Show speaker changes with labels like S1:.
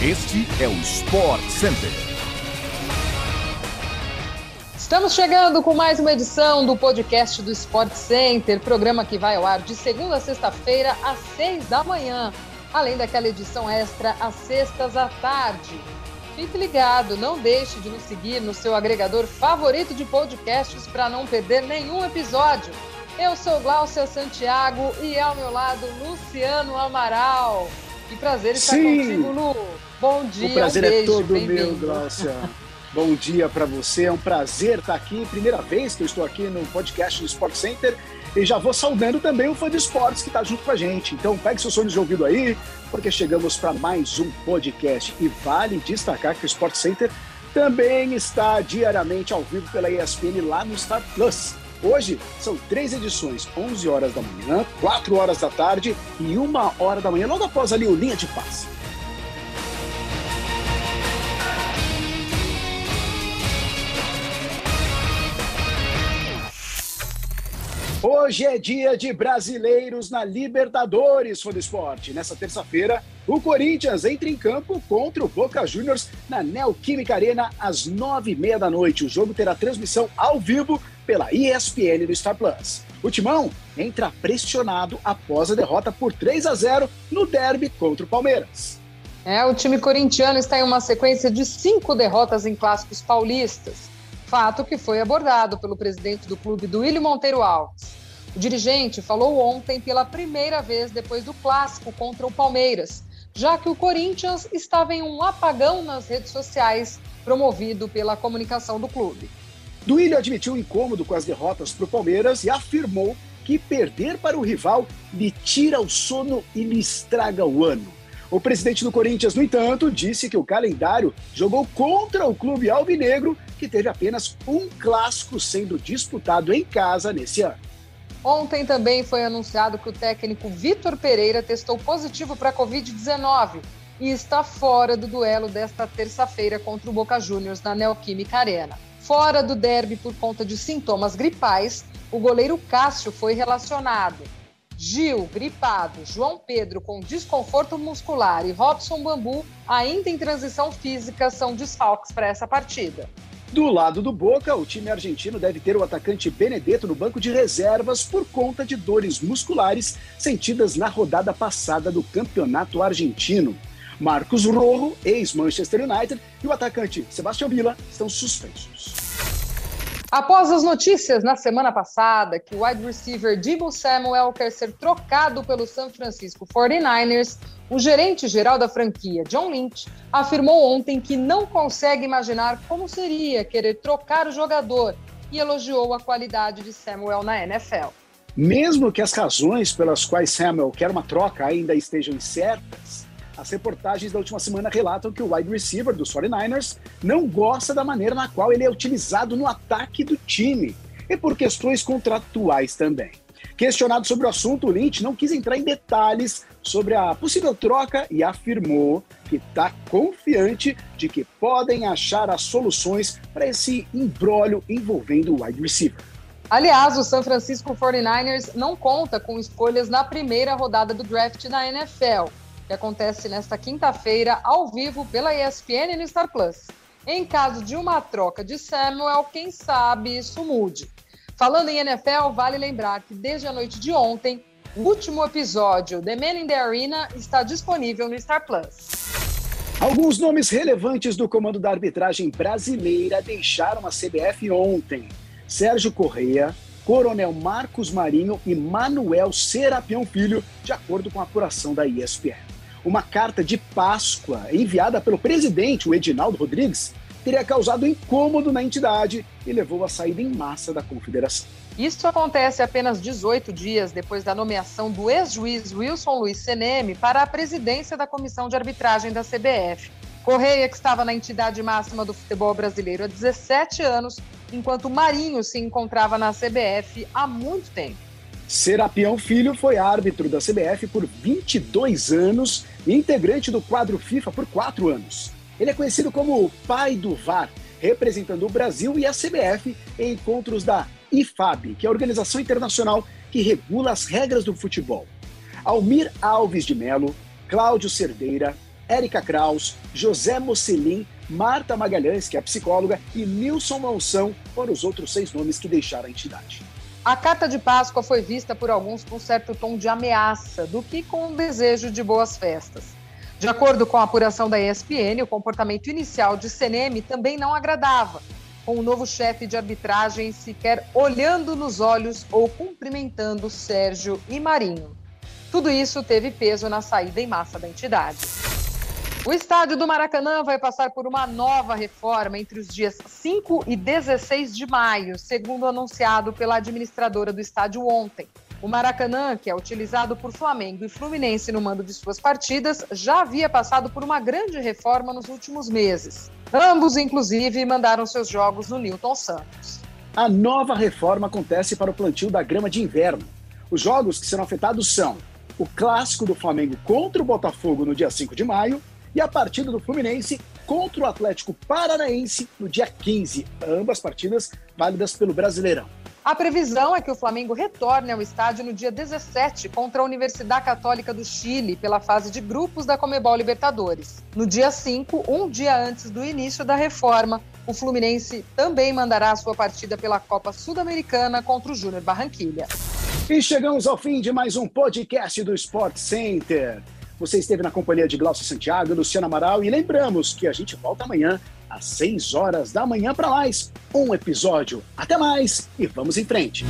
S1: Este é o Sport Center.
S2: Estamos chegando com mais uma edição do podcast do Sport Center, programa que vai ao ar de segunda a sexta-feira às seis da manhã, além daquela edição extra às sextas à tarde. Fique ligado, não deixe de nos seguir no seu agregador favorito de podcasts para não perder nenhum episódio. Eu sou Glaucia Santiago e ao meu lado Luciano Amaral. Que prazer estar Sim. contigo, Lu. Bom dia.
S3: O prazer
S2: um
S3: é todo meu, Glaucia. Bom dia para você, é um prazer estar aqui. Primeira vez que eu estou aqui no podcast do Sport Center e já vou saudando também o fã de esportes que está junto com a gente. Então pegue seus sonhos de ouvido aí, porque chegamos para mais um podcast. E vale destacar que o Sport Center também está diariamente ao vivo pela ESPN lá no Star Plus. Hoje são três edições, 11 horas da manhã, 4 horas da tarde e 1 hora da manhã, logo após ali o Linha de Passe. Hoje é dia de brasileiros na Libertadores do Esporte. Nessa terça-feira, o Corinthians entra em campo contra o Boca Juniors na Neoquímica Arena às nove e meia da noite. O jogo terá transmissão ao vivo pela ESPN do Star Plus. O Timão entra pressionado após a derrota por 3 a 0 no derby contra o Palmeiras.
S2: É, o time corintiano está em uma sequência de cinco derrotas em clássicos paulistas fato que foi abordado pelo presidente do clube, Duílio Monteiro Alves. O dirigente falou ontem pela primeira vez depois do clássico contra o Palmeiras, já que o Corinthians estava em um apagão nas redes sociais promovido pela comunicação do clube.
S3: Duílio admitiu incômodo com as derrotas para o Palmeiras e afirmou que perder para o rival lhe tira o sono e lhe estraga o ano. O presidente do Corinthians, no entanto, disse que o calendário jogou contra o clube alvinegro, que teve apenas um clássico sendo disputado em casa nesse ano.
S2: Ontem também foi anunciado que o técnico Vitor Pereira testou positivo para a Covid-19 e está fora do duelo desta terça-feira contra o Boca Juniors na Neoquímica Arena. Fora do derby por conta de sintomas gripais, o goleiro Cássio foi relacionado. Gil, gripado, João Pedro com desconforto muscular e Robson Bambu, ainda em transição física, são desfalques para essa partida.
S3: Do lado do Boca, o time argentino deve ter o atacante Benedetto no banco de reservas por conta de dores musculares sentidas na rodada passada do campeonato argentino. Marcos Rojo, ex-Manchester United, e o atacante Sebastião Villa estão suspensos.
S2: Após as notícias na semana passada que o wide receiver Debo Samuel quer ser trocado pelo San Francisco 49ers, o gerente-geral da franquia, John Lynch, afirmou ontem que não consegue imaginar como seria querer trocar o jogador e elogiou a qualidade de Samuel na NFL.
S3: Mesmo que as razões pelas quais Samuel quer uma troca ainda estejam incertas, as reportagens da última semana relatam que o wide receiver dos 49ers não gosta da maneira na qual ele é utilizado no ataque do time e por questões contratuais também. Questionado sobre o assunto, o Lynch não quis entrar em detalhes sobre a possível troca e afirmou que está confiante de que podem achar as soluções para esse embrólio envolvendo o wide receiver.
S2: Aliás, o San Francisco 49ers não conta com escolhas na primeira rodada do draft da NFL que acontece nesta quinta-feira, ao vivo, pela ESPN e no Star Plus. Em caso de uma troca de Samuel, quem sabe isso mude. Falando em NFL, vale lembrar que desde a noite de ontem, o último episódio, The Man in the Arena, está disponível no Star Plus.
S3: Alguns nomes relevantes do comando da arbitragem brasileira deixaram a CBF ontem. Sérgio Correia, Coronel Marcos Marinho e Manuel Serapião Filho, de acordo com a apuração da ESPN uma carta de Páscoa enviada pelo presidente, o Edinaldo Rodrigues, teria causado incômodo na entidade e levou à saída em massa da confederação.
S2: Isso acontece apenas 18 dias depois da nomeação do ex-juiz Wilson Luiz Seneme para a presidência da comissão de arbitragem da CBF. Correia, que estava na entidade máxima do futebol brasileiro há 17 anos, enquanto Marinho se encontrava na CBF há muito tempo.
S3: Serapião Filho foi árbitro da CBF por 22 anos e integrante do quadro FIFA por 4 anos. Ele é conhecido como o pai do VAR, representando o Brasil e a CBF em encontros da IFAB, que é a organização internacional que regula as regras do futebol. Almir Alves de Melo, Cláudio Cerdeira, Érica Kraus, José Mocelin, Marta Magalhães, que é psicóloga, e Nilson Monção foram os outros seis nomes que deixaram a entidade.
S2: A carta de Páscoa foi vista por alguns com certo tom de ameaça, do que com um desejo de boas festas. De acordo com a apuração da ESPN, o comportamento inicial de Seneme também não agradava, com o novo chefe de arbitragem sequer olhando nos olhos ou cumprimentando Sérgio e Marinho. Tudo isso teve peso na saída em massa da entidade. O estádio do Maracanã vai passar por uma nova reforma entre os dias 5 e 16 de maio, segundo anunciado pela administradora do estádio ontem. O Maracanã, que é utilizado por Flamengo e Fluminense no mando de suas partidas, já havia passado por uma grande reforma nos últimos meses. Ambos, inclusive, mandaram seus jogos no Newton Santos.
S3: A nova reforma acontece para o plantio da grama de inverno. Os jogos que serão afetados são o clássico do Flamengo contra o Botafogo no dia 5 de maio e a partida do Fluminense contra o Atlético Paranaense no dia 15, ambas partidas válidas pelo Brasileirão.
S2: A previsão é que o Flamengo retorne ao estádio no dia 17 contra a Universidade Católica do Chile pela fase de grupos da Comebol Libertadores. No dia 5, um dia antes do início da reforma, o Fluminense também mandará a sua partida pela Copa Sul-Americana contra o Júnior Barranquilha.
S3: E chegamos ao fim de mais um podcast do Sport Center. Você esteve na companhia de Glaucio Santiago, Luciano Amaral e lembramos que a gente volta amanhã às 6 horas da manhã para mais um episódio. Até mais e vamos em frente.